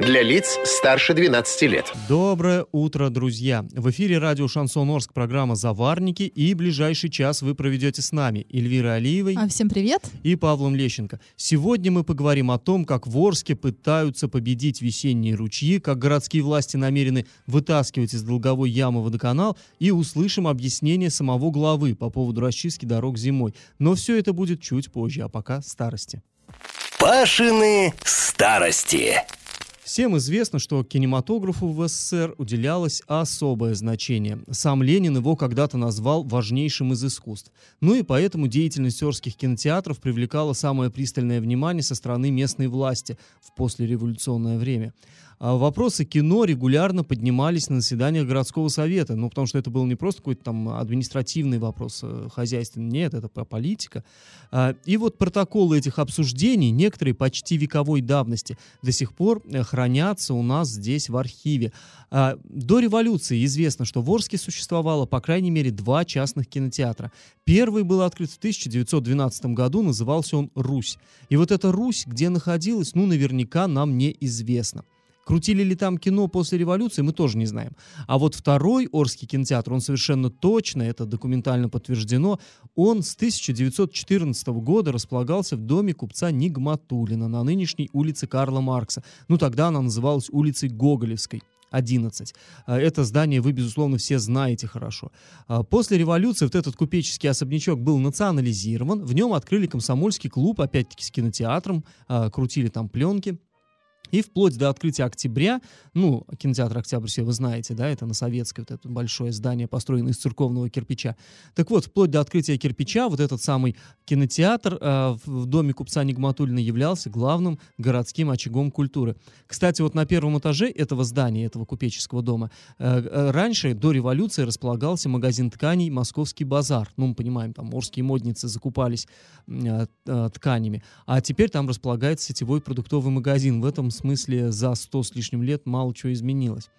Для лиц старше 12 лет. Доброе утро, друзья! В эфире радио «Шансон Орск» программа «Заварники» и ближайший час вы проведете с нами Эльвирой Алиевой А, всем привет. и Павлом Лещенко. Сегодня мы поговорим о том, как в Орске пытаются победить весенние ручьи, как городские власти намерены вытаскивать из долговой ямы водоканал и услышим объяснение самого главы по поводу расчистки дорог зимой. Но все это будет чуть позже, а пока старости. Пашины старости. Всем известно, что кинематографу в СССР уделялось особое значение. Сам Ленин его когда-то назвал важнейшим из искусств. Ну и поэтому деятельность орских кинотеатров привлекала самое пристальное внимание со стороны местной власти в послереволюционное время. А вопросы кино регулярно поднимались на заседаниях городского совета, ну, потому что это был не просто какой-то там административный вопрос э, хозяйственный, нет, это про политика. А, И вот протоколы этих обсуждений, некоторые почти вековой давности, до сих пор э, хранятся у нас здесь в архиве. А, До революции известно, что в Орске существовало по крайней мере два частных кинотеатра. Первый был открыт в 1912 году, назывался он «Русь». И вот эта «Русь», где находилась, ну, наверняка нам неизвестно. Крутили ли там кино после революции, мы тоже не знаем. А вот второй Орский кинотеатр, он совершенно точно, это документально подтверждено, он с 1914 года располагался в доме купца Нигматулина на нынешней улице Карла Маркса. Ну, тогда она называлась улицей Гоголевской. 11. А, Это здание вы, безусловно, все знаете хорошо. А, После революции вот этот купеческий особнячок был национализирован. В нем открыли комсомольский клуб, опять-таки с кинотеатром, а, крутили там пленки. И вплоть до открытия октября, ну, кинотеатр «Октябрь» все вы знаете, да, это на Советской, вот это большое здание, построенное из церковного кирпича. Так вот, вплоть до открытия кирпича, вот этот самый кинотеатр э, в доме купца Нигматуллина являлся главным городским очагом культуры. Кстати, вот на первом этаже этого здания, этого купеческого дома, э, э, раньше, до революции, располагался магазин тканей «Московский базар». Ну, мы понимаем, там орские модницы закупались э, э, тканями. А теперь там располагается сетевой продуктовый магазин. В этом смысле за 100 с лишним лет мало чего изменилось.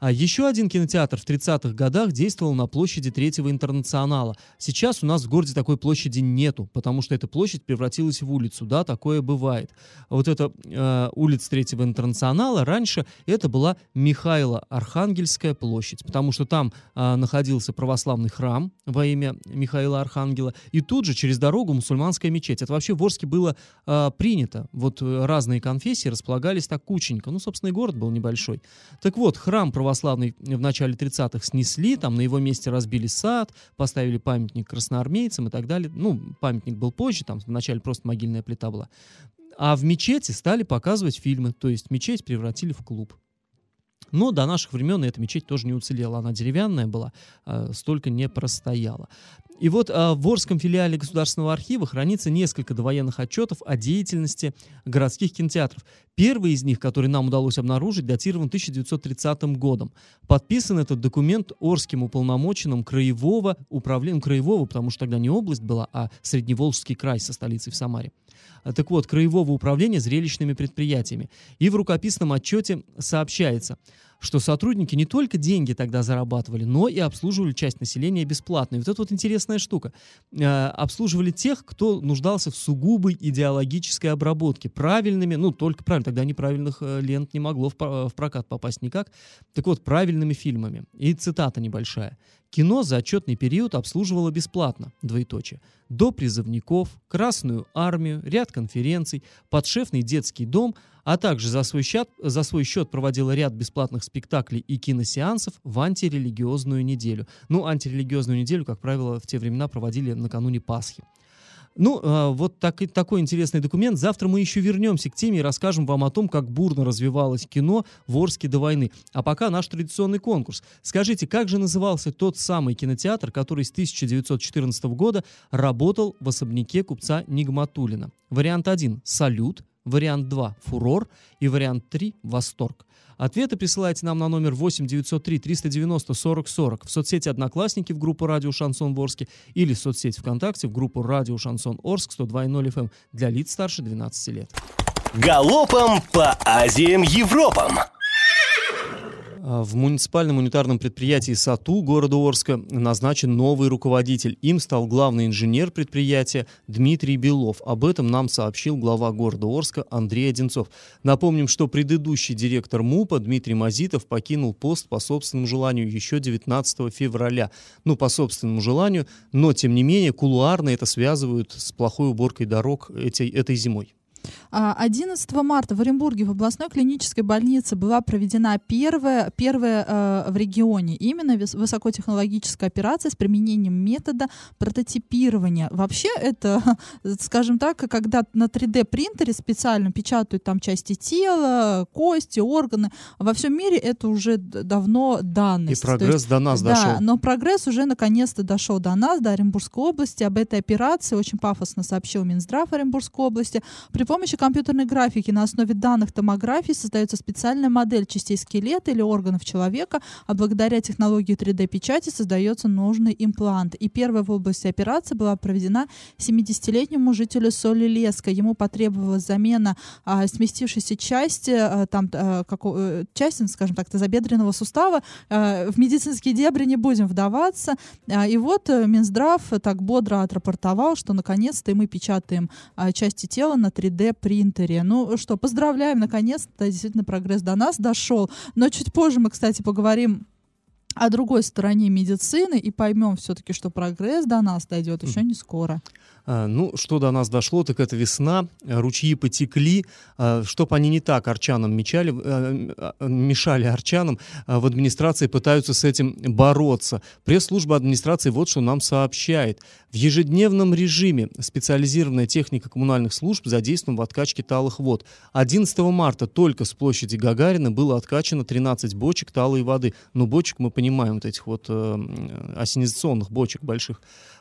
А еще один кинотеатр в 30-х годах действовал на площади Третьего Интернационала. Сейчас у нас в городе такой площади нету, потому что эта площадь превратилась в улицу. Да, такое бывает. Вот эта э, улица Третьего Интернационала раньше это была Михайло Архангельская площадь, потому что там э, находился православный храм во имя Михаила Архангела, и тут же через дорогу мусульманская мечеть. Это вообще в Орске было э, принято. Вот э, разные конфессии располагались так кученько. Ну, собственно, и город был небольшой. Так вот, храм православный в начале 30-х снесли, там на его месте разбили сад, поставили памятник красноармейцам и так далее. Ну, памятник был позже, там вначале просто могильная плита была. А в мечети стали показывать фильмы, то есть мечеть превратили в клуб. Но до наших времен эта мечеть тоже не уцелела. Она деревянная была, а, столько не простояла. И вот а, в Орском филиале Государственного архива хранится несколько довоенных отчетов о деятельности городских кинотеатров. Первый из них, который нам удалось обнаружить, датирован 1930 годом. Подписан этот документ Орским уполномоченным краевого управления, краевого, потому что тогда не область была, а Средневолжский край со столицей в Самаре. Так вот, краевого управления зрелищными предприятиями. И в рукописном отчете сообщается, что сотрудники не только деньги тогда зарабатывали, но и обслуживали часть населения бесплатно. И вот это вот интересная штука. Э, обслуживали тех, кто нуждался в сугубой идеологической обработке. Правильными, ну, только правильно, тогда неправильных э, лент не могло в, про- в прокат попасть никак. Так вот, правильными фильмами. И цитата небольшая. Кино за отчетный период обслуживало бесплатно, двоеточие, до призывников, Красную армию, ряд конференций, подшефный детский дом, а также за свой, счет, за свой счет проводила ряд бесплатных спектаклей и киносеансов в антирелигиозную неделю. Ну, антирелигиозную неделю, как правило, в те времена проводили накануне Пасхи. Ну, а, вот так, такой интересный документ. Завтра мы еще вернемся к теме и расскажем вам о том, как бурно развивалось кино в Орске до войны. А пока наш традиционный конкурс. Скажите, как же назывался тот самый кинотеатр, который с 1914 года работал в особняке купца Нигматулина? Вариант 1 – «Салют», вариант 2 – «Фурор» и вариант 3 – «Восторг». Ответы присылайте нам на номер 8 903 390 40 40 в соцсети «Одноклассники» в группу «Радио Шансон Орске» или в соцсети ВКонтакте в группу «Радио Шансон Орск» 102.0 FM для лиц старше 12 лет. Галопом по Азиям Европам! А, в муниципальном унитарном предприятии САТУ города Орска назначен новый руководитель. Им стал главный инженер предприятия Дмитрий Белов. Об этом нам сообщил глава города Орска Андрей Одинцов. Напомним, что предыдущий директор МУПа Дмитрий Мазитов покинул пост по собственному желанию еще 19 февраля. Ну, по собственному желанию, но, тем не менее, кулуарно это связывают с плохой уборкой дорог этой, этой зимой. 11 а, марта в Оренбурге в областной клинической больнице была проведена первая, первая э, в регионе именно высокотехнологическая операция с применением метода прототипирования. Вообще это, скажем так, когда на 3D принтере специально печатают там части тела, кости, органы. Во всем мире это уже давно данность. И прогресс есть, до нас да, дошел. но прогресс уже наконец-то дошел до нас, до Оренбургской области. Об этой операции очень пафосно сообщил Минздрав Оренбургской области. При помощи компьютерной графики на основе данных томографии создается специальная модель частей скелета или органов человека, а благодаря технологии 3D-печати создается нужный имплант. И первая в области операции была проведена 70-летнему жителю Соли Леска. Ему потребовалась замена а, сместившейся части, а, там, а, как, а, части, скажем так, тазобедренного сустава. А, в медицинские дебри не будем вдаваться. А, и вот э, Минздрав так бодро отрапортовал, что наконец-то мы печатаем а, части тела на 3D принтере. Ну что, поздравляем, наконец-то действительно прогресс до нас дошел. Но чуть позже мы, кстати, поговорим о другой стороне медицины и поймем все-таки, что прогресс до нас дойдет еще не скоро. А, ну, что до нас дошло, так это весна, ручьи потекли, а, чтоб они не так арчанам мечали, а, мешали арчанам, в администрации пытаются с этим бороться. Пресс-служба администрации вот что нам сообщает. В ежедневном режиме специализированная техника коммунальных служб задействована в откачке талых вод. 11 марта только с площади Гагарина было откачано 13 бочек талой воды. Ну, бочек мы понимаем, вот этих вот э, осенизационных бочек больших.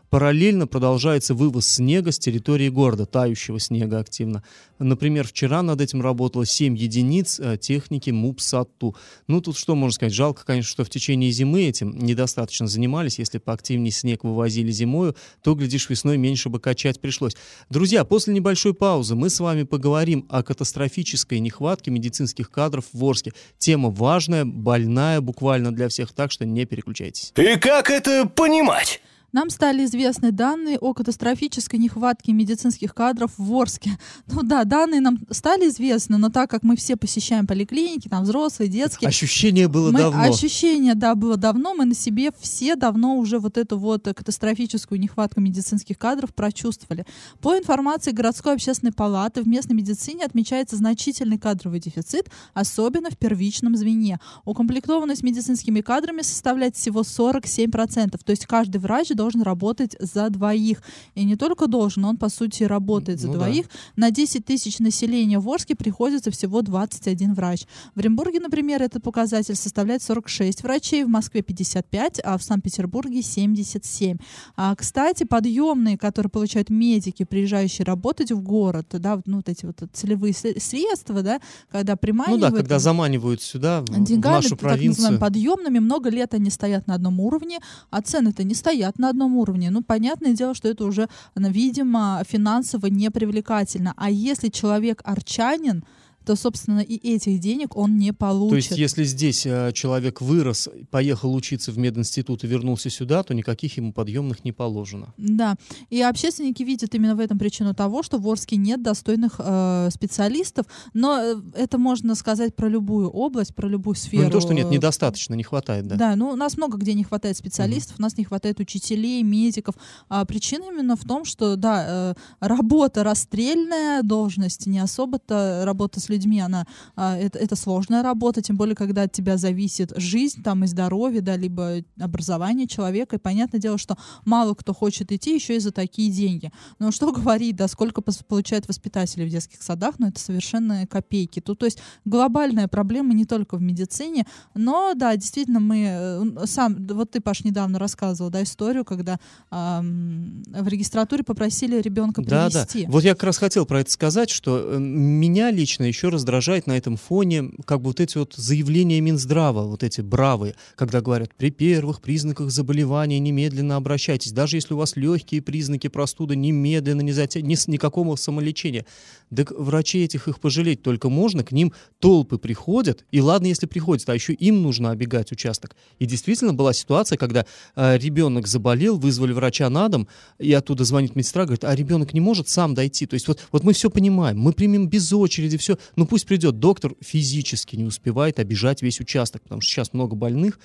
Параллельно продолжается вывоз снега с территории города, тающего снега активно. Например, вчера над этим работало 7 единиц э, техники МУПСАТУ. Ну, тут что можно сказать? Жалко, конечно, что в течение зимы этим недостаточно занимались. Если поактивнее снег вывозили зимою, то, глядишь, весной меньше бы качать пришлось. Друзья, после небольшой паузы мы с вами поговорим о катастрофической нехватке медицинских кадров в Орске. Тема важная, больная буквально для всех, так что не переключайтесь. И как это понимать? Нам стали известны данные о катастрофической нехватке медицинских кадров в Орске. Ну да, данные нам стали известны, но так как мы все посещаем поликлиники, там взрослые, детские. Ощущение было мы, давно. Ощущение, да, было давно. Мы на себе все давно уже вот эту вот катастрофическую нехватку медицинских кадров прочувствовали. По информации городской общественной палаты в местной медицине отмечается значительный кадровый дефицит, особенно в первичном звене. Укомплектованность медицинскими кадрами составляет всего 47%. То есть каждый врач должен работать за двоих. И не только должен, он, по сути, работает за ну, двоих. Да. На 10 тысяч населения в Орске приходится всего 21 врач. В Оренбурге, например, этот показатель составляет 46 врачей, в Москве 55, а в Санкт-Петербурге 77. А, кстати, подъемные, которые получают медики, приезжающие работать в город, да, ну, вот эти вот целевые средства, да, когда приманивают... Ну да, когда заманивают сюда, деньгами, в нашу провинцию. так называемыми подъемными, много лет они стоят на одном уровне, а цены-то не стоят на одном уровне. Ну, понятное дело, что это уже, видимо, финансово непривлекательно. А если человек арчанин, то, собственно, и этих денег он не получит. То есть, если здесь э, человек вырос, поехал учиться в мединститут и вернулся сюда, то никаких ему подъемных не положено. Да. И общественники видят именно в этом причину того, что в Орске нет достойных э, специалистов, но э, это можно сказать про любую область, про любую сферу. Ну, не то, что нет, недостаточно, не хватает, да. Да, ну, у нас много где не хватает специалистов, угу. у нас не хватает учителей, медиков. А причина именно в том, что, да, э, работа расстрельная, должность не особо-то работа с людьми людьми, она, а, это, это сложная работа, тем более, когда от тебя зависит жизнь там и здоровье, да, либо образование человека, и понятное дело, что мало кто хочет идти еще и за такие деньги. Но что говорить, да, сколько получают воспитатели в детских садах, но ну, это совершенно копейки. Тут, то есть глобальная проблема не только в медицине, но, да, действительно, мы, э, сам, вот ты, Паш, недавно рассказывал, да, историю, когда эм, в регистратуре попросили ребенка привести. Да, да. Вот я как раз хотел про это сказать, что э, меня лично еще еще раздражает на этом фоне как бы вот эти вот заявления Минздрава, вот эти бравые, когда говорят, при первых признаках заболевания немедленно обращайтесь. Даже если у вас легкие признаки простуды, немедленно не затя... ни, никакого самолечения. Так врачей этих их пожалеть только можно, к ним толпы приходят, и ладно, если приходят, а еще им нужно обегать участок. И действительно была ситуация, когда э, ребенок заболел, вызвали врача на дом, и оттуда звонит медсестра, говорит, а ребенок не может сам дойти. То есть вот, вот мы все понимаем, мы примем без очереди все, ну пусть придет доктор, физически не успевает обижать весь участок, потому что сейчас много больных,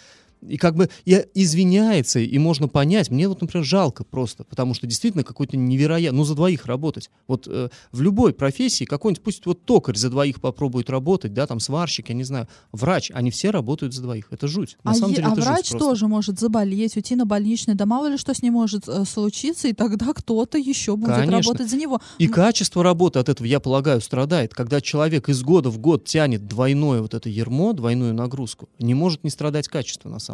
и как бы и извиняется, и можно понять. Мне вот, например, жалко просто, потому что действительно какой-то невероятный, ну, за двоих работать. Вот э, в любой профессии какой-нибудь, пусть вот токарь за двоих попробует работать, да, там сварщик, я не знаю, врач, они все работают за двоих. Это жуть. На а самом е- деле а это врач жуть тоже может заболеть, уйти на больничный, да мало ли что с ним может э, случиться, и тогда кто-то еще будет Конечно. работать за него. И Ну, качество работы от этого, я полагаю, страдает. Когда человек из года в год тянет двойное вот это ермо, двойную нагрузку, не может не страдать качество на самом деле.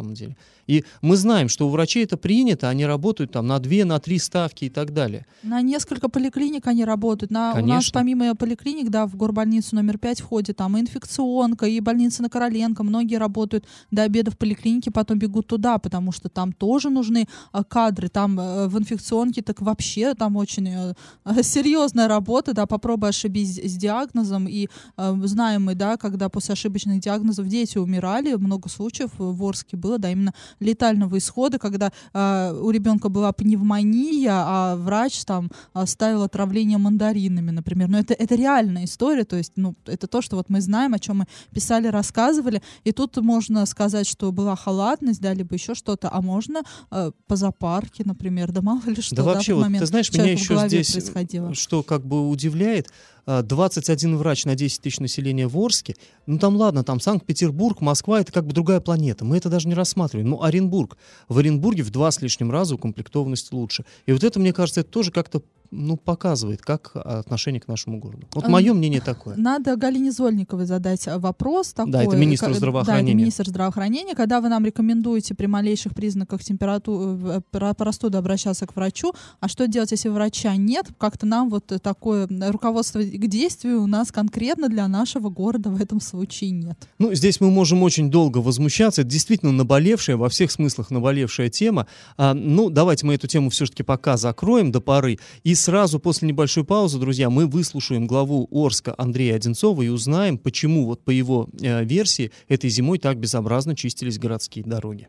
И мы знаем, что у врачей это принято, они работают там на две, на три ставки и так далее. На несколько поликлиник они работают. На, у нас помимо поликлиник, да, в горбольницу номер 5 входит там и инфекционка, и больница на Короленко. Многие работают до обеда в поликлинике, потом бегут туда, потому что там тоже нужны а, кадры. Там э, в инфекционке так вообще там очень э, серьезная работа, да, попробуй ошибись с диагнозом. И э, знаем мы, да, когда после ошибочных диагнозов дети умирали, много случаев в Орске было, да, именно летального исхода, когда э, у ребенка была пневмония, а врач там а, ставил отравление мандаринами, например. Но это, это реальная история, то есть, ну, это то, что вот мы знаем, о чем мы писали, рассказывали, и тут можно сказать, что была халатность, да, либо еще что-то, а можно э, по зоопарке, например, да мало ли что, да да, вообще, в вот, ты знаешь, меня еще здесь, происходило. что как бы удивляет, 21 врач на 10 тысяч населения в Орске, ну там ладно, там Санкт-Петербург, Москва, это как бы другая планета, мы это даже не рассматриваем. Но Оренбург, в Оренбурге в два с лишним раза укомплектованность лучше. И вот это, мне кажется, это тоже как-то ну, показывает, как отношение к нашему городу. Вот А, мое мнение такое. Надо Галине Зольниковой задать а, вопрос такой. Да, это министр Ка- Да, здравоохранения. это министр здравоохранения. Когда вы нам рекомендуете при малейших признаках температуры, простуды обращаться к врачу, а что делать, если врача нет? Как-то нам вот такое руководство к действию у нас конкретно для нашего города в этом случае нет. Ну, здесь мы можем очень долго возмущаться. Это действительно наболевшая, во всех смыслах наболевшая тема. А, ну, давайте мы эту тему все-таки пока закроем до поры. И сразу после небольшой паузы, друзья, мы выслушаем главу Орска Андрея Одинцова и узнаем, почему вот по его э, версии этой зимой так безобразно чистились городские дороги.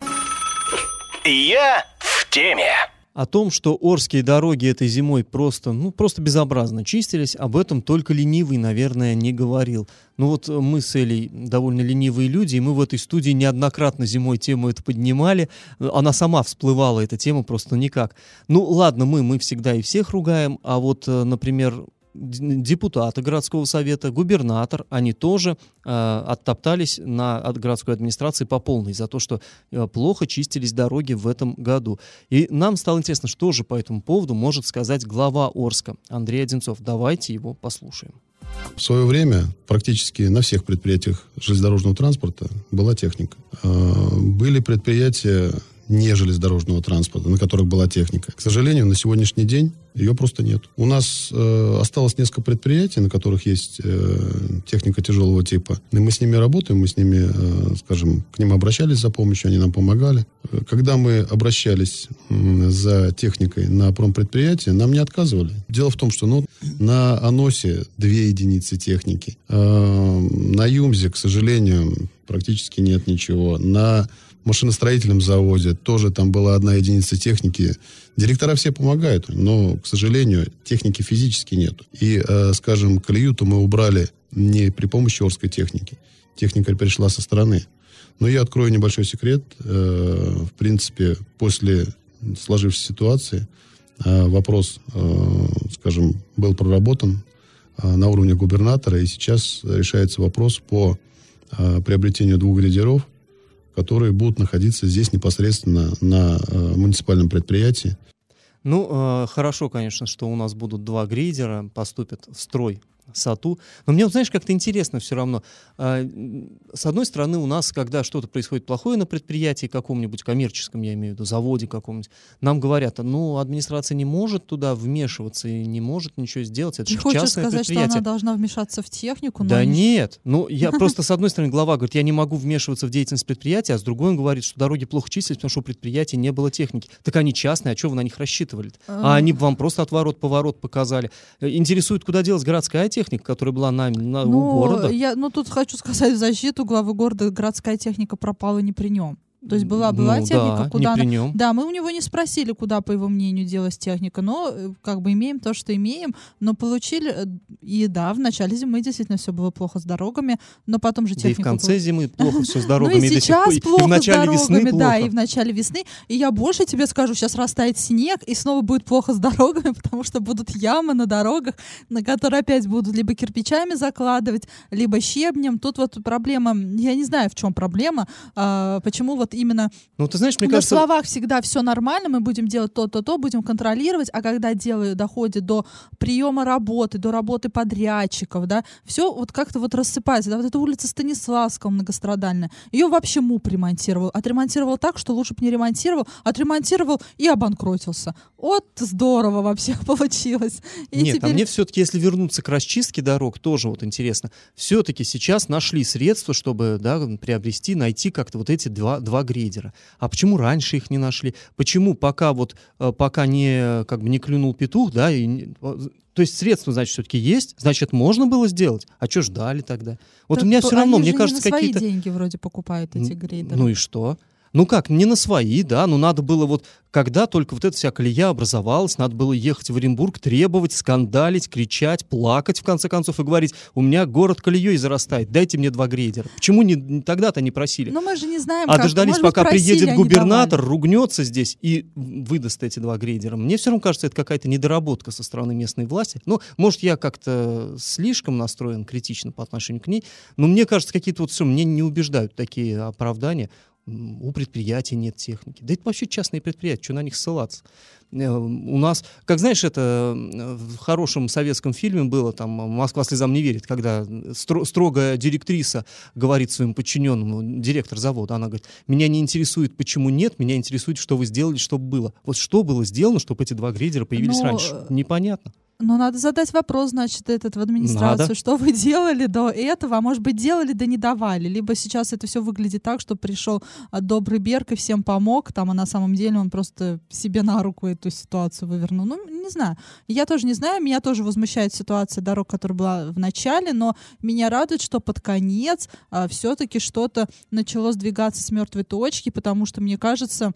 Я в теме. О том, что Орские дороги этой зимой просто, ну, просто безобразно чистились, об этом только ленивый, наверное, не говорил. Ну вот э, мы с Элей довольно ленивые люди, и мы в этой студии неоднократно зимой тему это поднимали. Э, Она сама всплывала, эта тема, просто никак. Ну ладно, мы, мы всегда и всех ругаем, а вот, э, например, депутаты городского совета, губернатор, они тоже э, оттоптались на от городской администрации по полной за то, что э, плохо чистились дороги в этом году. И нам стало интересно, что же по этому поводу может сказать глава Орска Андрей Одинцов. Давайте его послушаем. В свое время практически на всех предприятиях железнодорожного транспорта была техника. Э, Были предприятия не железнодорожного транспорта, на которых была техника. К сожалению, на сегодняшний день ее просто нет. У нас э, осталось несколько предприятий, на которых есть э, техника тяжелого типа. И мы с ними работаем, мы с ними, э, скажем, к ним обращались за помощью, они нам помогали. Э, Когда мы обращались м, за техникой на промпредприятие, нам не отказывали. Дело в том, что ну, на Аносе две единицы техники. Э, на Юмзе, к сожалению, практически нет ничего. На машиностроительном заводе тоже там была одна единица техники. Директора все помогают, но, к сожалению, техники физически нет. И, э, скажем, колею-то мы убрали не при помощи Орской техники. Техника перешла со стороны. Но я открою небольшой секрет. Э, в принципе, после сложившейся ситуации э, вопрос, э, скажем, был проработан э, на уровне губернатора, и сейчас решается вопрос по э, приобретению двух грейдеров, которые будут находиться здесь непосредственно на э, муниципальном предприятии. Ну, э, хорошо, конечно, что у нас будут два грейдера, поступят в строй САТУ. Но мне, вот, знаешь, как-то интересно все равно. А, с одной стороны, у нас, когда что-то происходит плохое на предприятии каком-нибудь коммерческом, я имею в виду, заводе каком-нибудь, нам говорят, ну, администрация не может туда вмешиваться и не может ничего сделать. Это же частное сказать, что предприятие. она должна вмешаться в технику? Да не- нет, ну я просто с одной стороны глава говорит, я не могу вмешиваться в деятельность предприятия, а с другой он говорит, что дороги плохо чистились, потому что у предприятия не было техники. Так они частные, а что вы на них рассчитывали? А А. они бы вам просто отворот-поворот показали. Э, Интересует, куда делась городская техника, которая была на, на- у Ну, города. я, ну, тут хочу сказать в защиту главы города, городская техника пропала не при нем. То есть была, была Ну техника, да, куда не она... Да, мы у него не спросили, куда, по его мнению, делась техника, но э, как бы имеем то, что имеем, но получили... э, И да, в начале зимы действительно все было плохо с дорогами, но потом же Да и техника... в конце зимы плохо все с Ну дорогами. и до сих сейчас и плохо с дорогами, да, и в начале весны. И я больше тебе скажу, сейчас растает снег, и снова будет плохо с дорогами, потому что будут ямы на дорогах, на которые опять будут либо кирпичами закладывать, либо щебнем. Тут вот проблема, я не знаю, в чем проблема, а, почему вот именно Ну, ты знаешь, мне на кажется, словах всегда все нормально, мы будем делать то-то, то, будем контролировать, а когда дело доходит до приема работы, до работы подрядчиков, да, все вот как-то вот рассыпается. Да, вот эта улица Станиславского многострадальная, ее вообще МУП ремонтировал. Отремонтировал так, что лучше бы не ремонтировал, отремонтировал и обанкротился. Вот здорово вообще получилось. И Нет, а теперь мне все-таки, если вернуться к расчистке дорог, тоже вот интересно. Все-таки сейчас нашли средства, чтобы да, приобрести, найти как-то вот эти два, два грейдера. А почему раньше их не нашли? Почему пока вот э, пока не как бы не клюнул петух, да, и то есть средства, значит, все-таки есть, значит, можно было сделать. А что ждали тогда? Вот Так у меня все равно, мне же кажется, какие-то деньги вроде покупают эти грейдеры. Ну и что? Ну как, не на свои, да, но надо было вот, когда только вот эта вся колея образовалась, надо было ехать в Оренбург, требовать, скандалить, кричать, плакать, в конце концов, и говорить, у меня город колеей зарастает, дайте мне два грейдера. Почему не, тогда-то не просили? Но мы же не знаем, а как. дождались, Может быть, пока просили, приедет губернатор, ругнется здесь и выдаст эти два грейдера. Мне все равно кажется, это какая-то недоработка со стороны местной власти. Ну, может, я как-то слишком настроен критично по отношению к ней, но мне кажется, какие-то вот все, мне не убеждают такие оправдания. У предприятий нет техники. Да это вообще частные предприятия, что на них ссылаться? Э, У нас, как знаешь, это э, в хорошем советском фильме было, там «Москва слезам не верит», когда стро- строгая директриса говорит своим подчиненному, директор завода, она говорит, меня не интересует, почему нет, меня интересует, что вы сделали, чтобы было. Вот что было сделано, чтобы эти два грейдера появились Ну, раньше? э, Непонятно. Ну, надо задать вопрос, значит, этот в администрацию, Надо. что вы делали до этого, а может быть, делали, да не давали. Либо сейчас это все выглядит так, что пришел а, добрый Берг и всем помог, там, а на самом деле он просто себе на руку эту ситуацию вывернул. Ну, не знаю. Я тоже не знаю, меня тоже возмущает ситуация дорог, которая была в начале, но меня радует, что под конец все-таки что-то начало сдвигаться с мертвой точки, потому что, мне кажется,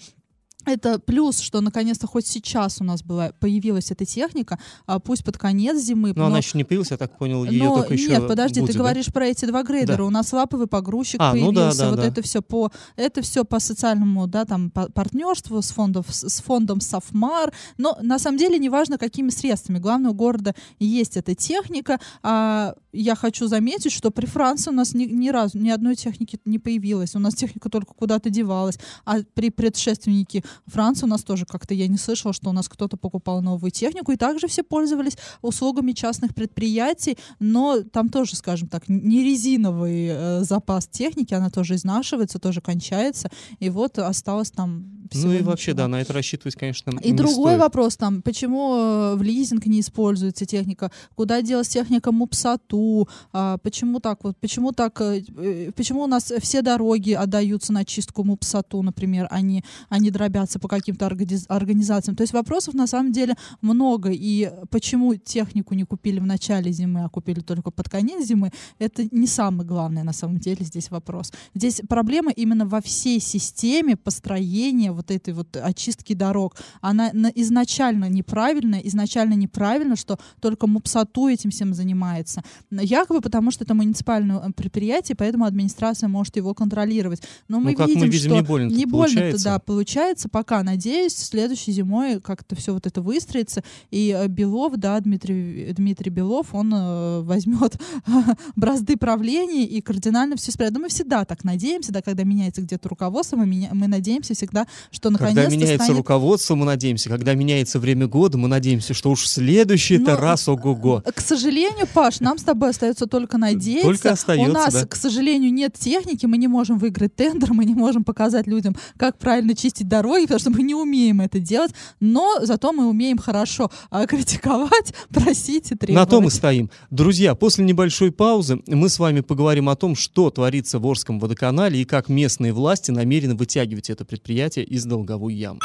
это плюс, что наконец-то хоть сейчас у нас была, появилась эта техника, а пусть под конец зимы. Но но- она еще не появилась, я так понял, ее но только еще нет, подожди, будет, ты да? говоришь про эти два грейдера. Да. У нас лаповый погрузчик А, ну да, появился. да, вот да. это все по это все по социальному, да, там по- партнерству с фондом с фондом Софмар. Но на самом деле неважно какими средствами. Главное у города есть эта техника. А я хочу заметить, что при Франции у нас ни, ни разу ни одной техники не появилось. У нас техника только куда-то девалась. А при предшественнике Франции у нас тоже как-то я не слышала, что у нас кто-то покупал новую технику. И также все пользовались услугами частных предприятий, но там тоже, скажем так, не резиновый э, запас техники, она тоже изнашивается, тоже кончается, и вот осталось там Ну и вообще, ничего. да, на это рассчитывать, конечно, И не другой стоит. вопрос там, почему э, в лизинг не используется техника, куда делась техника МУПСАТУ, а, почему так вот, почему так, э, э, почему у нас все дороги отдаются на чистку МУПСАТУ, например, они, они дробятся по каким-то организ- организациям. То есть вопросов на самом деле много, и почему технику не купили в начале зимы, а купили только под конец зимы, это не самый главный на самом деле здесь вопрос. Здесь проблема именно во всей системе построения вот этой вот очистки дорог. Она на- изначально неправильная, изначально неправильно, что только МУПСАТУ этим всем занимается. Якобы потому, что это муниципальное э, предприятие, поэтому администрация может его контролировать. Но мы Ну, как мы видим, видим, что не больно-то не получается. да, получается. Пока, надеюсь, следующей зимой как-то все вот это выстроится, и э, Белов, да, Дмитрий, Дмитрий Белов, он э, возьмет бразды правления и кардинально все исправит. Но мы всегда так надеемся, да, когда меняется где-то руководство, мы, меня- мы надеемся всегда что Когда наконец-то меняется станет... руководство, мы надеемся. Когда меняется время года, мы надеемся, что уж следующий это Ну, раз ого-го. К сожалению, Паш, нам с тобой остается только надеяться. Только остается, У нас, да. к сожалению, нет техники, мы не можем выиграть тендер, мы не можем показать людям, как правильно чистить дороги, потому что мы не умеем это делать, но зато мы умеем хорошо а, критиковать, просить и требовать. На том и стоим. Друзья, после небольшой паузы мы с вами поговорим о том, что творится в Орском водоканале и как местные власти намерены вытягивать это предприятие из долговой ямы.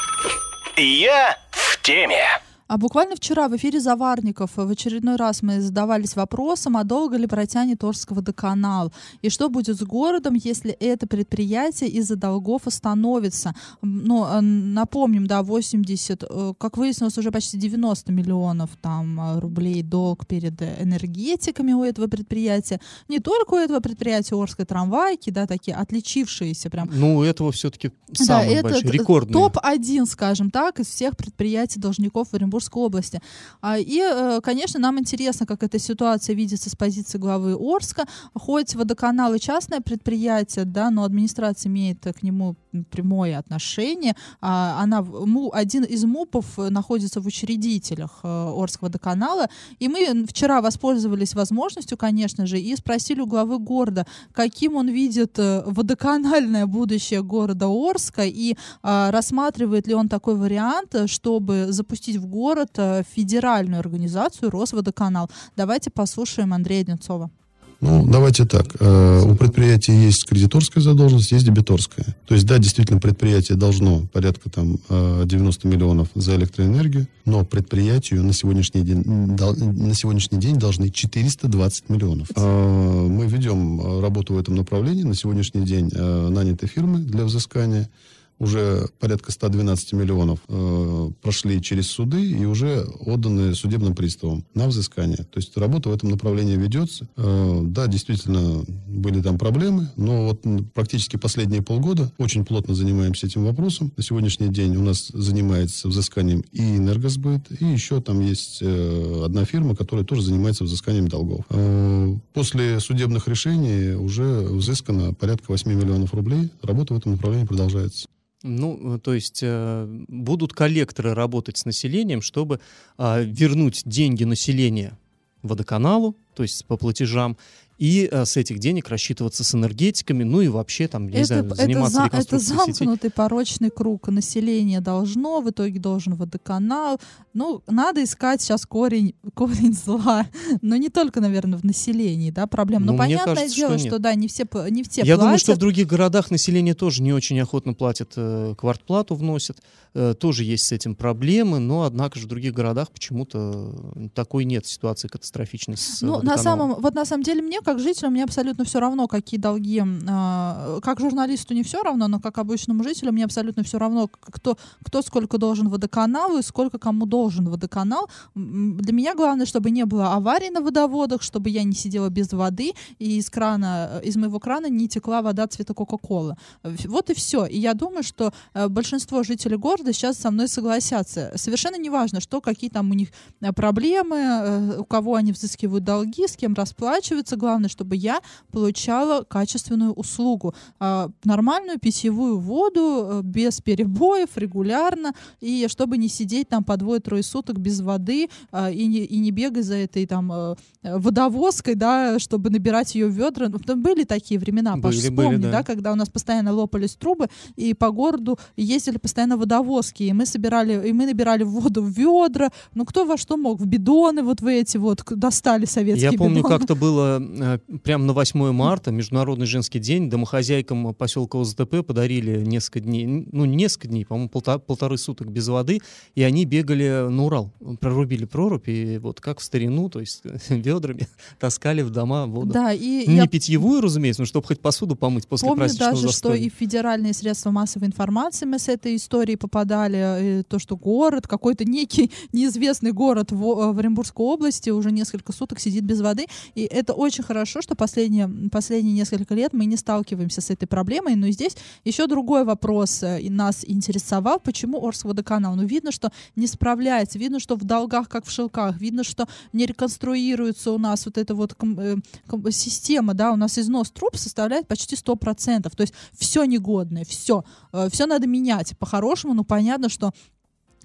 Я в теме. А буквально вчера в эфире «Заварников» в очередной раз мы задавались вопросом, а долго ли протянет Орский водоканал? И что будет с городом, если это предприятие из-за долгов остановится? Ну, э, напомним, да, 80, э, как выяснилось, уже почти 90 миллионов там э, рублей долг перед э, энергетиками у этого предприятия. Не только у этого предприятия Орской трамвайки, да, такие отличившиеся прям Ну, у этого все-таки да, самые это большие, т- рекордные. топ-1, скажем так, из всех предприятий должников в Оренбургской области. А, И, э, конечно, нам интересно, как эта ситуация видится с позиции главы Орска. Хоть водоканал и частное предприятие, да, но администрация имеет к нему прямое отношение. А, Она, один из МУПов э, находится в учредителях э, Орского водоканала. И мы вчера воспользовались возможностью, конечно же, и спросили у главы города, каким он видит э, водоканальное будущее города Орска и а, рассматривает ли он такой вариант, э, чтобы запустить в город э, федеральную организацию Росводоканал. Давайте послушаем Андрея Одинцова. Ну, давайте так. Э, У предприятия есть кредиторская задолженность, есть дебиторская. То есть, да, действительно, предприятие должно порядка там э, 90 миллионов за электроэнергию, но предприятию на сегодняшний день, на сегодняшний день должны 420 миллионов. Э, Мы ведем э, работу в этом направлении. На сегодняшний день э, наняты фирмы для взыскания. Уже порядка 112 миллионов э, прошли через суды и уже отданы судебным приставам на взыскание. То есть работа в этом направлении ведется. Э, да, действительно, были там проблемы, но вот практически последние полгода очень плотно занимаемся этим вопросом. На сегодняшний день у нас занимается взысканием и энергосбыт, и еще там есть э, одна фирма, которая тоже занимается взысканием долгов. Э, после судебных решений уже взыскано порядка 8 миллионов рублей. Работа в этом направлении продолжается. Ну, э, то есть э, будут коллекторы работать с населением, чтобы а, вернуть деньги населения водоканалу, то есть по платежам, и а, с этих денег рассчитываться с энергетиками, ну и вообще там, я не Это, знаю, это, заниматься за- это реконструкцией сетей. замкнутый порочный круг. Население должно, в итоге должен водоканал. Ну, надо искать сейчас корень, корень зла. Но не только, наверное, в населении, да, проблем. Но Ну, понятное кажется, дело, что что, да, не все, не все Я платят. думаю, что в других городах население тоже не очень охотно платит, э, квартплату вносит, э, тоже есть с этим проблемы, но однако же в других городах почему-то э, такой нет ситуации катастрофичной с э, Ну, на водоканалом. самом, вот на самом деле мне, как жителю, мне абсолютно все равно, какие долги. э, как журналисту не все равно, но как обычному жителю мне абсолютно все равно, кто, кто сколько должен водоканалу и сколько кому должен водоканал. Для меня главное, чтобы не было аварий на водоводах, чтобы я не сидела без воды и из крана, э, из моего крана не текла вода цвета Кока-Колы. Вот и все. И я думаю, что э, большинство жителей города сейчас со мной согласятся. Совершенно неважно, что какие там у них э, проблемы, у кого они взыскивают долги, с кем расплачиваются. Главное, чтобы я получала качественную услугу. А, Нормальную питьевую воду э, без перебоев, регулярно, и чтобы не сидеть там по двое-трое суток без воды а, и не, и не бегать за этой там э, водовозкой, да, чтобы набирать ее в ведра. Ну, там были такие времена, Паш, Были, были, вспомни, да. да, когда у нас постоянно лопались трубы, и по городу ездили постоянно водовозки, и мы собирали, и мы набирали воду в ведра, ну кто во что мог, в бидоны вот в эти вот достали советские Я помню, как-то было прямо на 8 марта, Международный женский день, домохозяйкам поселка ОЗТП подарили несколько дней, ну не несколько дней, по-моему, полта- полторы суток без воды, и они бегали на Урал, прорубили прорубь, и вот как в старину, то есть ведрами таскали в дома воду. Да, и Не я питьевую, разумеется, но чтобы хоть посуду помыть после Помню праздничного даже, застолья. что и федеральные средства массовой информации мы с этой историей попадали. И то, что город, какой-то некий неизвестный город в, в Оренбургской области уже несколько суток сидит без воды. И это очень хорошо, что последние, последние несколько лет мы не сталкиваемся с этой проблемой. Но здесь еще другой вопрос э, нас интересовал, почему Орсводоканал. Ну, видно, что не справляется, видно, что в долгах, как в шелках, видно, что не реконструируется у нас вот эта вот э, система, да, у нас износ труб составляет почти 100%. То есть все негодное, все. Э, все надо менять. По-хорошему, ну, понятно, что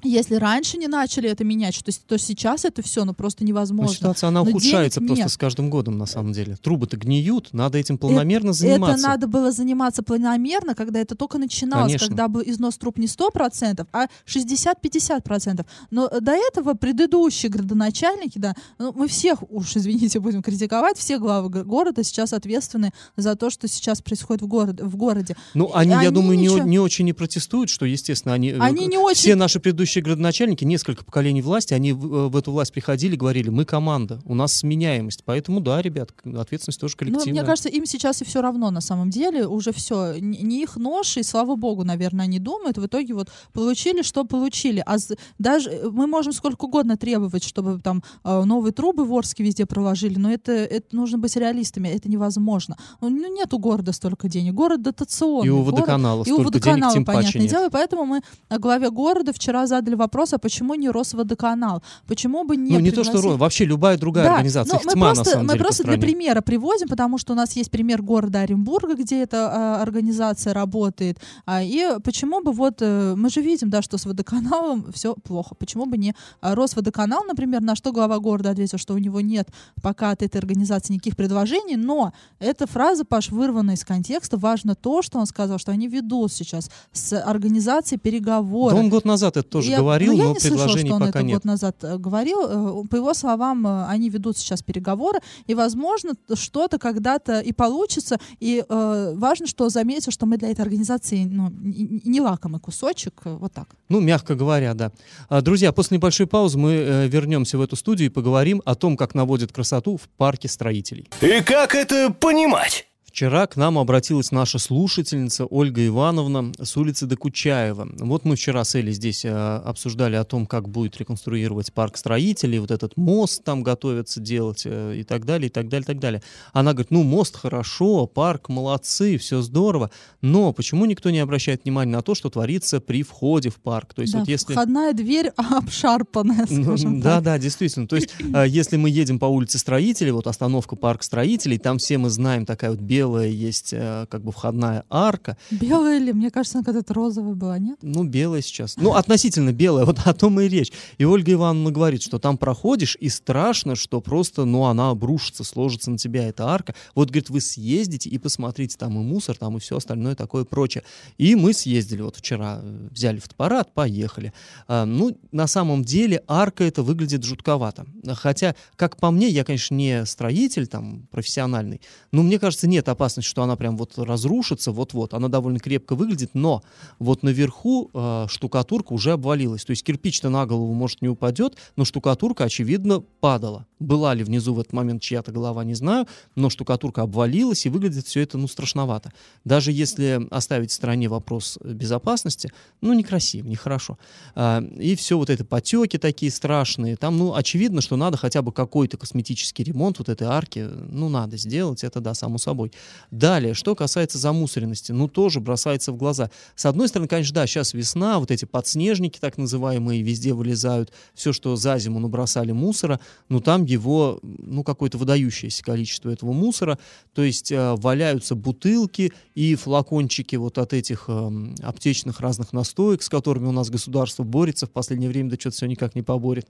если раньше не начали это менять, то, то сейчас это все, ну просто невозможно. Но ситуация, она Но ухудшается просто нет. с каждым годом, на самом деле. Трубы-то гниют, надо этим планомерно это, заниматься. Это надо было заниматься планомерно, когда это только начиналось, Конечно. когда был износ труб не 100%, а 60-50%. Но до этого предыдущие градоначальники, да, ну, мы всех, уж извините, будем критиковать, все главы города сейчас ответственны за то, что сейчас происходит в, город, в городе. Ну, они, я они думаю, не, ничего- не очень и протестуют, что, естественно, они... э, Они не очень- Все наши предыдущие градоначальники, несколько поколений власти, они в, э, в эту власть приходили, говорили, мы команда, у нас сменяемость. Поэтому, да, ребят, ответственность тоже Ну, коллективная. мне кажется, им сейчас и все равно, на самом деле, уже все. Не их нож, и слава богу, наверное, они думают. В итоге вот получили, что получили. А даже э, мы можем сколько угодно требовать, чтобы там э, новые трубы в Орске везде проложили, но это, это нужно быть реалистами, это невозможно. Ну, нет у города столько денег. Город дотационный. И у город- водоканала и у столько денег, водоканала, тем понятное дело. И поэтому мы э, главе города вчера задали вопрос, а почему не Росводоканал? Почему бы не ну, не то, что пригласить- РО, вообще любая другая да, организация, но их мы тьма, просто, на самом мы деле, по просто для примера приводим, потому что у нас есть пример города Оренбурга, где эта а, организация работает. А, и почему бы вот э, мы же видим, да, что с водоканалом все плохо. Почему бы не а, Росводоканал, например, на что глава города ответил, что у него нет пока от этой организации никаких предложений, но эта фраза, Паш, вырвана из контекста. Важно то, что он сказал, что они ведут сейчас с организацией переговоры. Да он год назад это тоже Я- говорил, ну, я но не слышала, предложений что он пока это нет. год назад э, говорил. Э, По его словам, э, они ведут сейчас переговоры, и, возможно, что-то когда-то и получится. И э, важно, что заметил, что мы для этой организации ну, не лакомый кусочек. Вот так. Ну, мягко говоря, да. А, Друзья, после небольшой паузы мы вернемся в эту студию и поговорим о том, как наводят красоту в парке строителей. И как это понимать? Вчера к нам обратилась наша слушательница Ольга Ивановна с улицы Докучаева. Вот мы вчера с Элей здесь э, обсуждали о том, как будет реконструировать парк строителей, вот этот мост там готовятся делать э, и так далее, и так далее, и так далее. Она говорит, ну, мост хорошо, парк молодцы, все здорово, но почему никто не обращает внимания на то, что творится при входе в парк? То есть Да, вот если... Входная дверь обшарпанная, Ну, скажем Да, так. да, действительно. То есть, э, если мы едем по улице Строителей, вот остановка парк Строителей, там все мы знаем, такая вот белая есть, э, как бы входная арка. Белая ли? Мне кажется, она когда-то розовая была, нет? Ну, белая сейчас. Ну, относительно белая, вот о том и речь. И Ольга Ивановна говорит, что там проходишь, и страшно, что просто, ну, она обрушится, сложится на тебя эта арка. Вот, говорит, вы съездите и посмотрите, там и мусор, там и все остальное такое прочее. И мы съездили вот вчера, э, взяли фотоаппарат, поехали. А, ну, на самом деле арка это выглядит жутковато. Хотя, как по мне, я, конечно, не строитель там профессиональный, но мне кажется, нет опасности, что она прям вот разрушится, вот-вот. Она довольно крепко выглядит, но вот наверху э, штукатурка уже обвалилась. То есть кирпич-то на голову, может, не упадет, но штукатурка, очевидно, падала. Была ли внизу в этот момент чья-то голова, не знаю, но штукатурка обвалилась, и выглядит все это, ну, страшновато. Даже если оставить в стороне вопрос безопасности, ну, некрасиво, нехорошо. А, и все вот это потеки такие страшные. Там, ну, очевидно, что надо хотя бы какой-то косметический ремонт вот этой арки, ну, надо сделать, это да, само собой. Далее, что касается замусоренности, ну, тоже бросается в глаза. С одной стороны, конечно, да, сейчас весна, вот эти подснежники так называемые везде вылезают, все, что за зиму набросали мусора, ну, там его, ну, какое-то выдающееся количество этого мусора, то есть э, валяются бутылки и флакончики вот от этих эм, аптечных разных настоек, с которыми у нас государство борется в последнее время, да что-то все никак не поборет.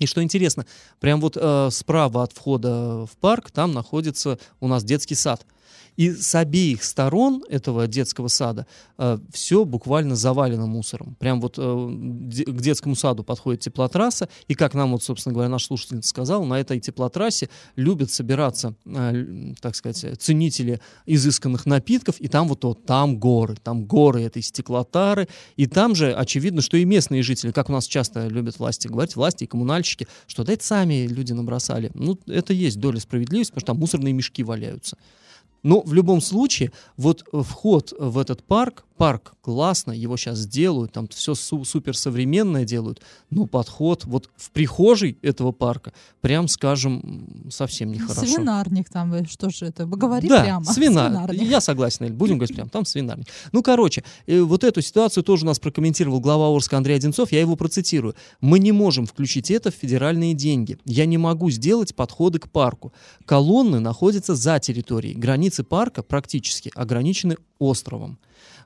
И что интересно, прям вот э, справа от входа в парк там находится у нас детский сад. И с обеих сторон этого детского сада все буквально завалено мусором. Прям вот э, к детскому саду подходит теплотрасса, и как нам вот, собственно говоря, наш слушательница сказал, на этой теплотрассе любят собираться, э, так сказать, ценители изысканных напитков, и там вот, вот там горы, там горы этой стеклотары, и там же очевидно, что и местные жители, как у нас часто любят власти говорить, власти и коммунальщики, что да это сами люди набросали. Ну, это есть доля справедливости, потому что там мусорные мешки валяются. Но в любом случае, вот э, вход в этот парк парк классно, его сейчас делают, там все су- супер современное делают, но подход вот в прихожей этого парка, прям скажем, совсем нехорошо. Свинарник там, вы что же это? Говори да, прямо. свина- Свинарник. Я согласен, Эль, будем говорить прямо, там свинарник. Ну, короче, э, вот эту ситуацию тоже у нас прокомментировал глава Орска Андрей Одинцов, я его процитирую. Мы не можем включить это в федеральные деньги. Я не могу сделать подходы к парку. Колонны находятся за территорией. Границы парка практически ограничены островом.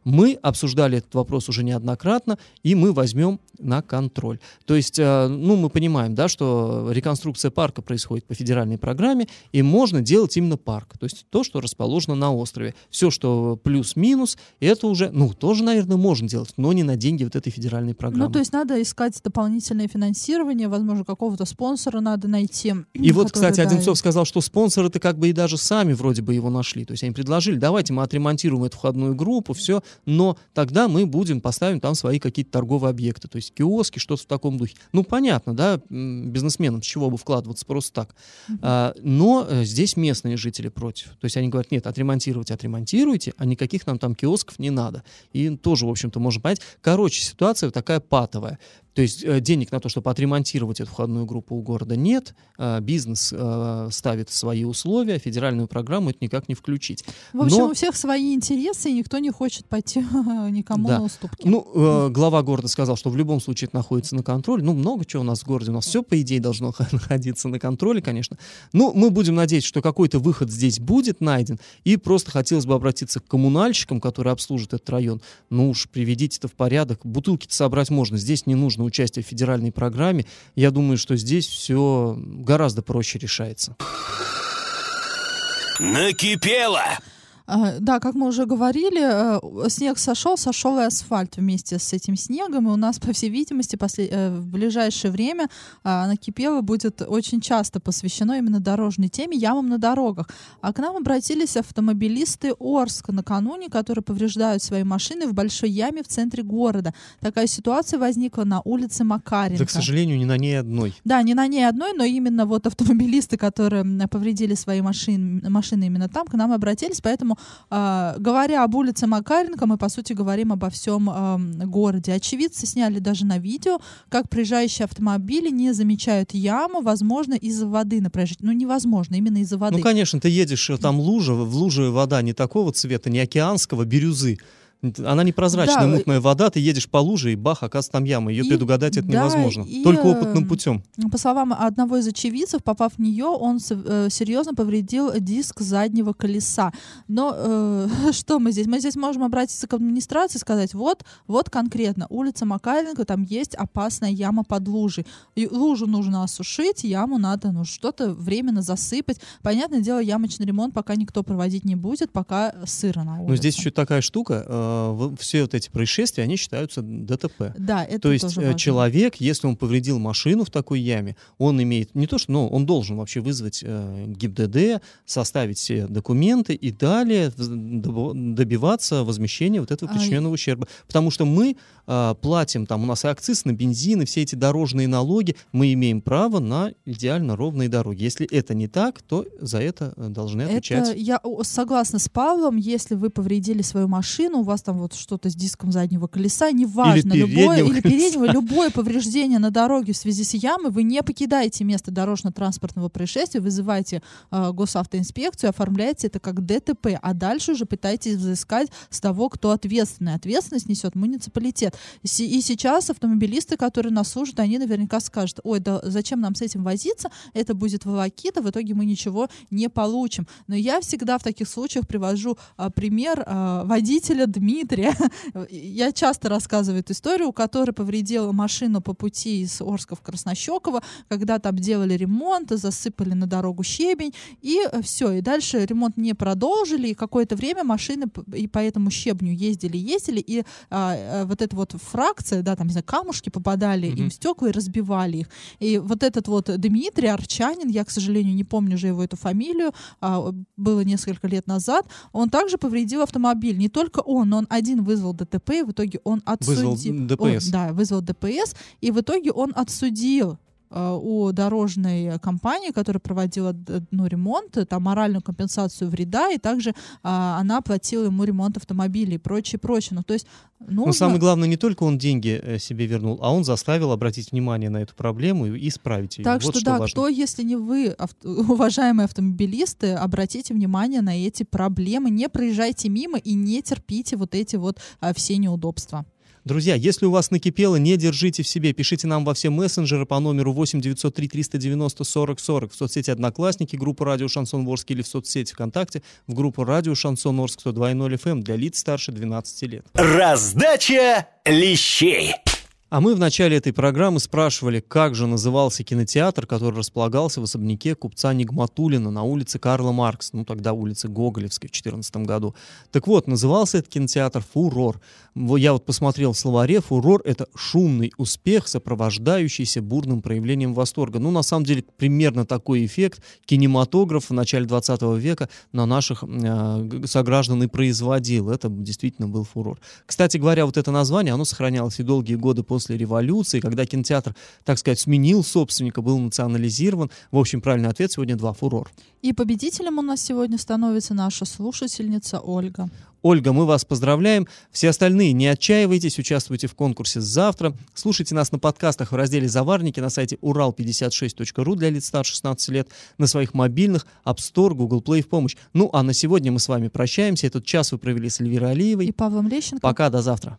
Мы обсуждали этот вопрос уже неоднократно, и мы возьмем на контроль. То есть, э, ну, мы понимаем, да, что реконструкция парка происходит по федеральной программе, и можно делать именно парк, то есть то, что расположено на острове. Все, что плюс-минус, это уже, ну, тоже, наверное, можно делать, но не на деньги вот этой федеральной программы. Ну, то есть надо искать дополнительное финансирование, возможно, какого-то спонсора надо найти. И вот, кстати, да, Одинцов сказал, что спонсоры-то как бы и даже сами вроде бы его нашли. То есть они предложили, давайте мы отремонтируем эту входную группу, все, но тогда мы будем, поставим там свои какие-то торговые объекты, то есть киоски, что-то в таком духе. Ну, понятно, да, бизнесменам с чего бы вкладываться просто так. А, но э, здесь местные жители против. То есть они говорят, нет, отремонтировать отремонтируйте, а никаких нам там киосков не надо. И тоже, в общем-то, можно понять. Короче, ситуация такая патовая. То есть э, денег на то, чтобы отремонтировать эту входную группу у города нет, а, бизнес э, ставит свои условия, федеральную программу это никак не включить. В общем, Но- у всех свои интересы, и никто не хочет пойти никому Да. на уступки. Ну, э, глава города сказал, что в любом случае это находится на контроле. Ну, много чего у нас в городе. У нас все, по идее, должно находиться на контроле, конечно. Ну, мы будем надеяться, что какой-то выход здесь будет найден. И просто хотелось бы обратиться к коммунальщикам, которые обслуживают этот район. Ну уж, приведите это в порядок. Бутылки-то собрать можно. Здесь не нужно участие в федеральной программе. Я думаю, что здесь все гораздо проще решается. Накипело! А, Да, как мы уже говорили, э, снег сошел, сошел и асфальт вместе с этим снегом, и у нас, по всей видимости, после- э, в ближайшее время а, накипело будет очень часто посвящено именно дорожной теме, ямам на дорогах. А к нам обратились автомобилисты Орска накануне, которые повреждают свои машины в большой яме в центре города. Такая ситуация возникла на улице Макаренко. Да, к сожалению, не на ней одной. Да, не на ней одной, но именно вот автомобилисты, которые повредили свои машины, машины именно там, к нам обратились. Поэтому, а, говоря об улице Макаренко, мы, по сути, говорим обо всем ам, городе. Очевидцы сняли даже на видео, как проезжающие автомобили не замечают яму, возможно, из-за воды на проезжающей. Ну, невозможно, именно из-за воды. Ну, конечно, ты едешь, э, там лужа, в луже вода не такого цвета, не океанского, бирюзы. Она непрозрачная, Да, мутная вода, ты едешь по луже, и бах, оказывается, там яма. Ее И- предугадать это да, невозможно. и, Только э, опытным путем. По словам одного из очевидцев, попав в нее, он э, серьезно повредил диск заднего колеса. Но э, что мы здесь? Мы здесь можем обратиться к администрации и сказать, вот, вот конкретно, улица Макаренко, там есть опасная яма под лужей. И лужу нужно осушить, яму надо ну, что-то временно засыпать. Понятное дело, ямочный ремонт пока никто проводить не будет, пока сыро на улице. Но здесь еще такая штука, э, все вот эти происшествия, они считаются ДТП. Да, это То есть тоже э, важно. человек, если он повредил машину в такой яме, он имеет не то что, но он должен вообще вызвать э, ГИБДД, составить все документы и далее добиваться возмещения вот этого А, причиненного ущерба. Потому что мы э, платим, там у нас и акциз на бензин, и все эти дорожные налоги, мы имеем право на идеально ровные дороги. Если это не так, то за это э, должны отвечать. Это я согласна с Павлом, если вы повредили свою машину, у вас там вот что-то с диском заднего колеса, неважно, Или любое, или переднего, любое повреждение на дороге в связи с ямой, вы не покидаете место дорожно-транспортного происшествия, вызываете э, госавтоинспекцию, оформляете это как ДТП, а дальше уже пытаетесь взыскать с того, кто ответственный. Ответственность несет муниципалитет. И И сейчас автомобилисты, которые нас служат, они наверняка скажут, ой, да зачем нам с этим возиться, это будет волокита, в итоге мы ничего не получим. Но я всегда в таких случаях привожу а, пример а, водителя Дмитрия. я часто рассказываю эту историю, который повредил машину по пути из Орска в Краснощеково, когда там делали ремонт, засыпали на дорогу щебень, и все, и дальше ремонт не продолжили, и какое-то время машины и по этому щебню ездили, ездили, и а, а, вот эта вот фракция, да, там, не знаю, камушки попадали им Мгм. в стекла и разбивали их. И вот этот вот Дмитрий Арчанин, я, к сожалению, не помню же его эту фамилию, а, было несколько лет назад, он также повредил автомобиль. Не только он, но он один вызвал ДТП, и в итоге он Вызвал отсудил. ДПС. Он, да, вызвал ДПС, и в итоге он отсудил у дорожной компании, которая проводила д- ну, ремонт, там моральную компенсацию вреда, и также а, она оплатила ему ремонт автомобилей и прочее, прочее. Ну, то есть нужно... Но самое главное, не только он деньги э, себе вернул, а он заставил обратить внимание на эту проблему и исправить ее. Так вот что, да, важно. кто, если не вы, авто- уважаемые автомобилисты, обратите внимание на эти проблемы, не проезжайте мимо и не терпите вот эти вот а, все неудобства. Друзья, если у вас накипело, не держите в себе. Пишите нам во все мессенджеры по номеру 8 903 390 40 40 в соцсети «Одноклассники», группу «Радио Шансон Орск» или в соцсети ВКонтакте в группу «Радио Шансон Орск» 102.0 FM для лиц старше 12 лет. Раздача лещей. А мы в начале этой программы спрашивали, как же назывался кинотеатр, который располагался в особняке купца Нигматулина на улице Карла Маркс, ну тогда улице Гоголевской в 2014 году. Так вот, назывался этот кинотеатр «Фурор». Я вот посмотрел в словаре, «Фурор» — это шумный успех, сопровождающийся бурным проявлением восторга. Ну, на самом деле, примерно такой эффект кинематограф в начале 20 века на наших э, сограждан и производил. Это действительно был фурор. Кстати говоря, вот это название, оно сохранялось и долгие годы после революции, когда кинотеатр, так сказать, сменил собственника, был национализирован. В общем, правильный ответ сегодня два фурор. И победителем у нас сегодня становится наша слушательница Ольга. Ольга, мы вас поздравляем. Все остальные не отчаивайтесь, участвуйте в конкурсе завтра. Слушайте нас на подкастах в разделе «Заварники» на сайте урал56.ру для лиц старше 16 лет, на своих мобильных, App Store, Google Play в помощь. Ну, а на сегодня мы с вами прощаемся. Этот час вы провели с Эльвирой И Алиевой. Павлом Лещенко. Пока, до завтра.